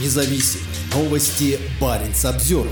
независим. Новости Баренц обзор.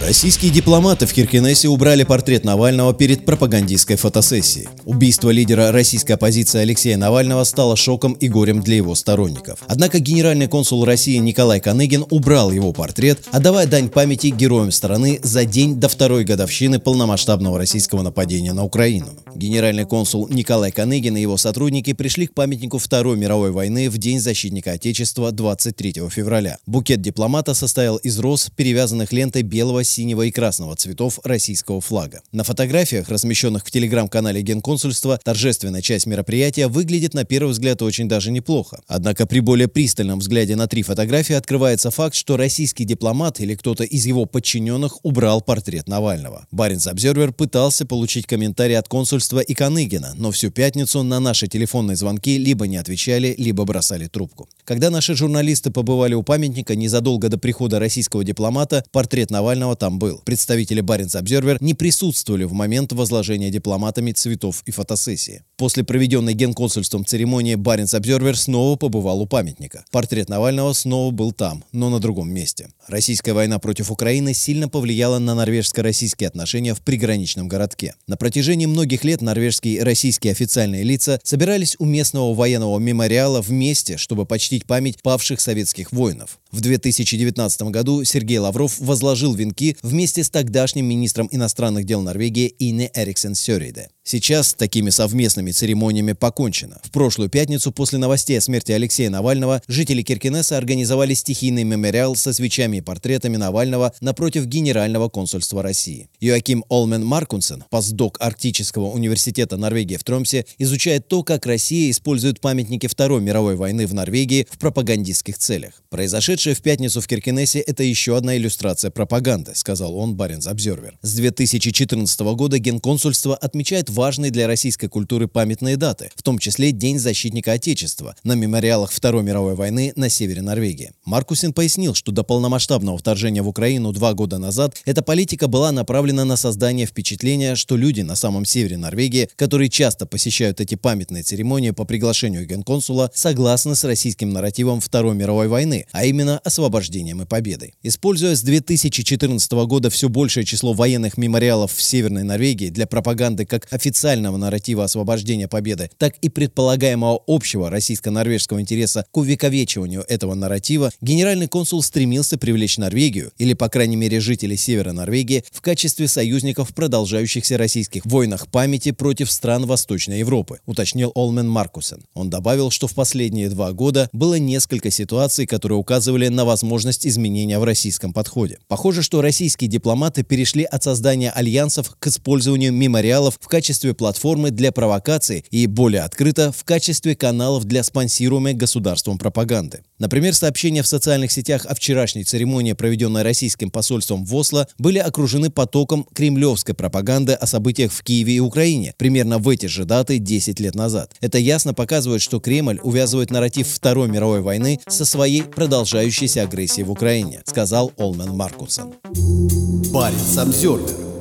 Российские дипломаты в Киркинессе убрали портрет Навального перед пропагандистской фотосессией. Убийство лидера российской оппозиции Алексея Навального стало шоком и горем для его сторонников. Однако генеральный консул России Николай Каныгин убрал его портрет, отдавая дань памяти героям страны за день до второй годовщины полномасштабного российского нападения на Украину. Генеральный консул Николай Каныгин и его сотрудники пришли к памятнику Второй мировой войны в День защитника Отечества 23 февраля. Букет дипломата состоял из роз, перевязанных лентой белого, синего и красного цветов российского флага. На фотографиях, размещенных в телеграм-канале Генконсульства, торжественная часть мероприятия выглядит на первый взгляд очень даже неплохо. Однако при более пристальном взгляде на три фотографии открывается факт, что российский дипломат или кто-то из его подчиненных убрал портрет Навального. Баренц Обзервер пытался получить комментарий от консульства и Каныгина, но всю пятницу на наши телефонные звонки либо не отвечали, либо бросали трубку. Когда наши журналисты побывали у памятника незадолго до прихода российского дипломата, портрет Навального там был. Представители Баренц Обзервер не присутствовали в момент возложения дипломатами цветов и фотосессии. После проведенной генконсульством церемонии Баренц Обзервер снова побывал у памятника. Портрет Навального снова был там, но на другом месте. Российская война против Украины сильно повлияла на норвежско-российские отношения в приграничном городке. На протяжении многих лет норвежские и российские официальные лица собирались у местного военного мемориала вместе, чтобы почтить память павших советских воинов. В 2019 году Сергей Лавров возложил венки вместе с тогдашним министром иностранных дел Норвегии Ине Эриксен Сёриде. Сейчас такими совместными церемониями покончено. В прошлую пятницу после новостей о смерти Алексея Навального жители Киркинесса организовали стихийный мемориал со свечами и портретами Навального напротив Генерального консульства России. Йоаким Олмен Маркунсен, постдок Арктического университета Норвегии в Тромсе, изучает то, как Россия использует памятники Второй мировой войны в Норвегии в пропагандистских целях. Произошедшее в пятницу в Киркинессе – это еще одна иллюстрация пропаганды, сказал он Баренц Обзервер. С 2014 года Генконсульство отмечает важные для российской культуры памятные даты, в том числе День защитника Отечества на мемориалах Второй мировой войны на севере Норвегии. Маркусин пояснил, что до полномасштабного вторжения в Украину два года назад эта политика была направлена на создание впечатления, что люди на самом севере Норвегии, которые часто посещают эти памятные церемонии по приглашению генконсула, согласны с российским нарративом Второй мировой войны, а именно освобождением и победой. Используя с 2014 года все большее число военных мемориалов в Северной Норвегии для пропаганды как официального нарратива освобождения победы, так и предполагаемого общего российско-норвежского интереса к увековечиванию этого нарратива, генеральный консул стремился привлечь Норвегию, или, по крайней мере, жителей Севера Норвегии, в качестве союзников в продолжающихся российских войнах памяти против стран Восточной Европы, уточнил Олмен Маркусен. Он добавил, что в последние два года было несколько ситуаций, которые указывали на возможность изменения в российском подходе. Похоже, что российские дипломаты перешли от создания альянсов к использованию мемориалов в качестве платформы для провокации и, более открыто, в качестве каналов для спонсируемой государством пропаганды. Например, сообщения в социальных сетях о вчерашней церемонии, проведенной российским посольством в Осло, были окружены потоком кремлевской пропаганды о событиях в Киеве и Украине примерно в эти же даты 10 лет назад. Это ясно показывает, что Кремль увязывает нарратив Второй мировой войны со своей продолжающейся агрессией в Украине, сказал Олмен Маркусон. Парень Самсервер